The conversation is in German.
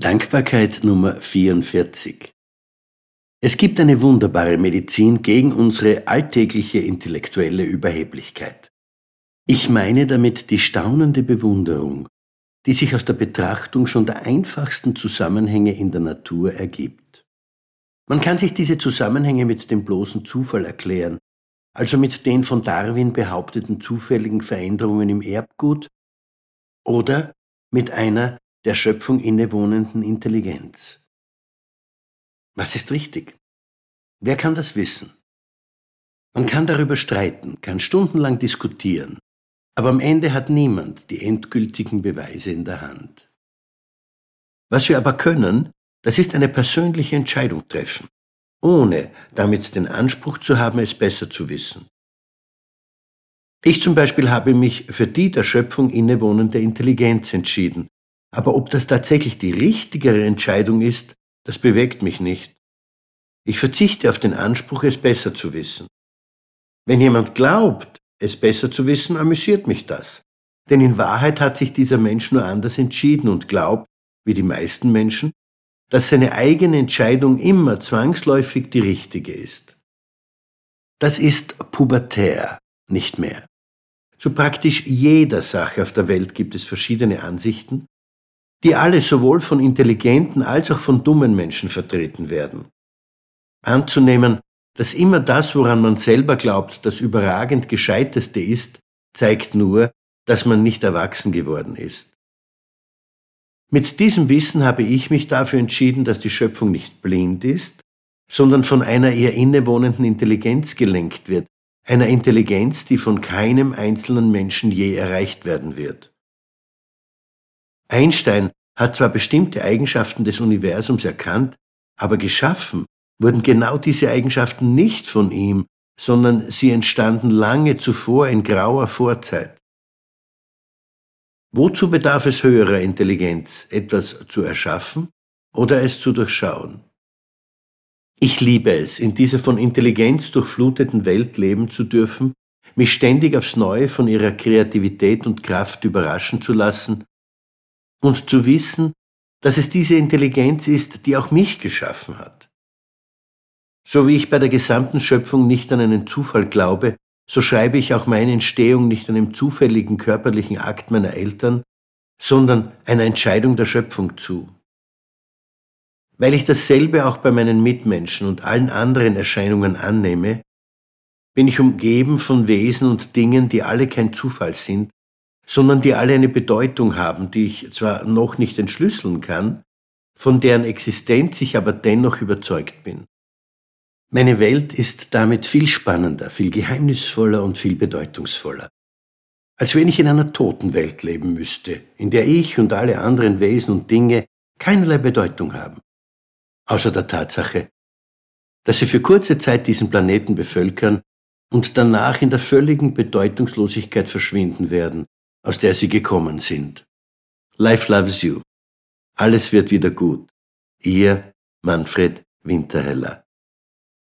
Dankbarkeit Nummer 44 Es gibt eine wunderbare Medizin gegen unsere alltägliche intellektuelle Überheblichkeit. Ich meine damit die staunende Bewunderung, die sich aus der Betrachtung schon der einfachsten Zusammenhänge in der Natur ergibt. Man kann sich diese Zusammenhänge mit dem bloßen Zufall erklären, also mit den von Darwin behaupteten zufälligen Veränderungen im Erbgut oder mit einer der Schöpfung innewohnenden Intelligenz. Was ist richtig? Wer kann das wissen? Man kann darüber streiten, kann stundenlang diskutieren, aber am Ende hat niemand die endgültigen Beweise in der Hand. Was wir aber können, das ist eine persönliche Entscheidung treffen, ohne damit den Anspruch zu haben, es besser zu wissen. Ich zum Beispiel habe mich für die der Schöpfung innewohnende Intelligenz entschieden, aber ob das tatsächlich die richtigere Entscheidung ist, das bewegt mich nicht. Ich verzichte auf den Anspruch, es besser zu wissen. Wenn jemand glaubt, es besser zu wissen, amüsiert mich das. Denn in Wahrheit hat sich dieser Mensch nur anders entschieden und glaubt, wie die meisten Menschen, dass seine eigene Entscheidung immer zwangsläufig die richtige ist. Das ist pubertär, nicht mehr. Zu praktisch jeder Sache auf der Welt gibt es verschiedene Ansichten die alle sowohl von intelligenten als auch von dummen Menschen vertreten werden. Anzunehmen, dass immer das, woran man selber glaubt, das überragend gescheiteste ist, zeigt nur, dass man nicht erwachsen geworden ist. Mit diesem Wissen habe ich mich dafür entschieden, dass die Schöpfung nicht blind ist, sondern von einer ihr innewohnenden Intelligenz gelenkt wird, einer Intelligenz, die von keinem einzelnen Menschen je erreicht werden wird. Einstein hat zwar bestimmte Eigenschaften des Universums erkannt, aber geschaffen wurden genau diese Eigenschaften nicht von ihm, sondern sie entstanden lange zuvor in grauer Vorzeit. Wozu bedarf es höherer Intelligenz, etwas zu erschaffen oder es zu durchschauen? Ich liebe es, in dieser von Intelligenz durchfluteten Welt leben zu dürfen, mich ständig aufs Neue von ihrer Kreativität und Kraft überraschen zu lassen und zu wissen, dass es diese Intelligenz ist, die auch mich geschaffen hat. So wie ich bei der gesamten Schöpfung nicht an einen Zufall glaube, so schreibe ich auch meine Entstehung nicht einem zufälligen körperlichen Akt meiner Eltern, sondern einer Entscheidung der Schöpfung zu. Weil ich dasselbe auch bei meinen Mitmenschen und allen anderen Erscheinungen annehme, bin ich umgeben von Wesen und Dingen, die alle kein Zufall sind, sondern die alle eine Bedeutung haben, die ich zwar noch nicht entschlüsseln kann, von deren Existenz ich aber dennoch überzeugt bin. Meine Welt ist damit viel spannender, viel geheimnisvoller und viel bedeutungsvoller. Als wenn ich in einer toten Welt leben müsste, in der ich und alle anderen Wesen und Dinge keinerlei Bedeutung haben. Außer der Tatsache, dass sie für kurze Zeit diesen Planeten bevölkern und danach in der völligen Bedeutungslosigkeit verschwinden werden, aus der sie gekommen sind. Life loves you. Alles wird wieder gut. Ihr Manfred Winterheller.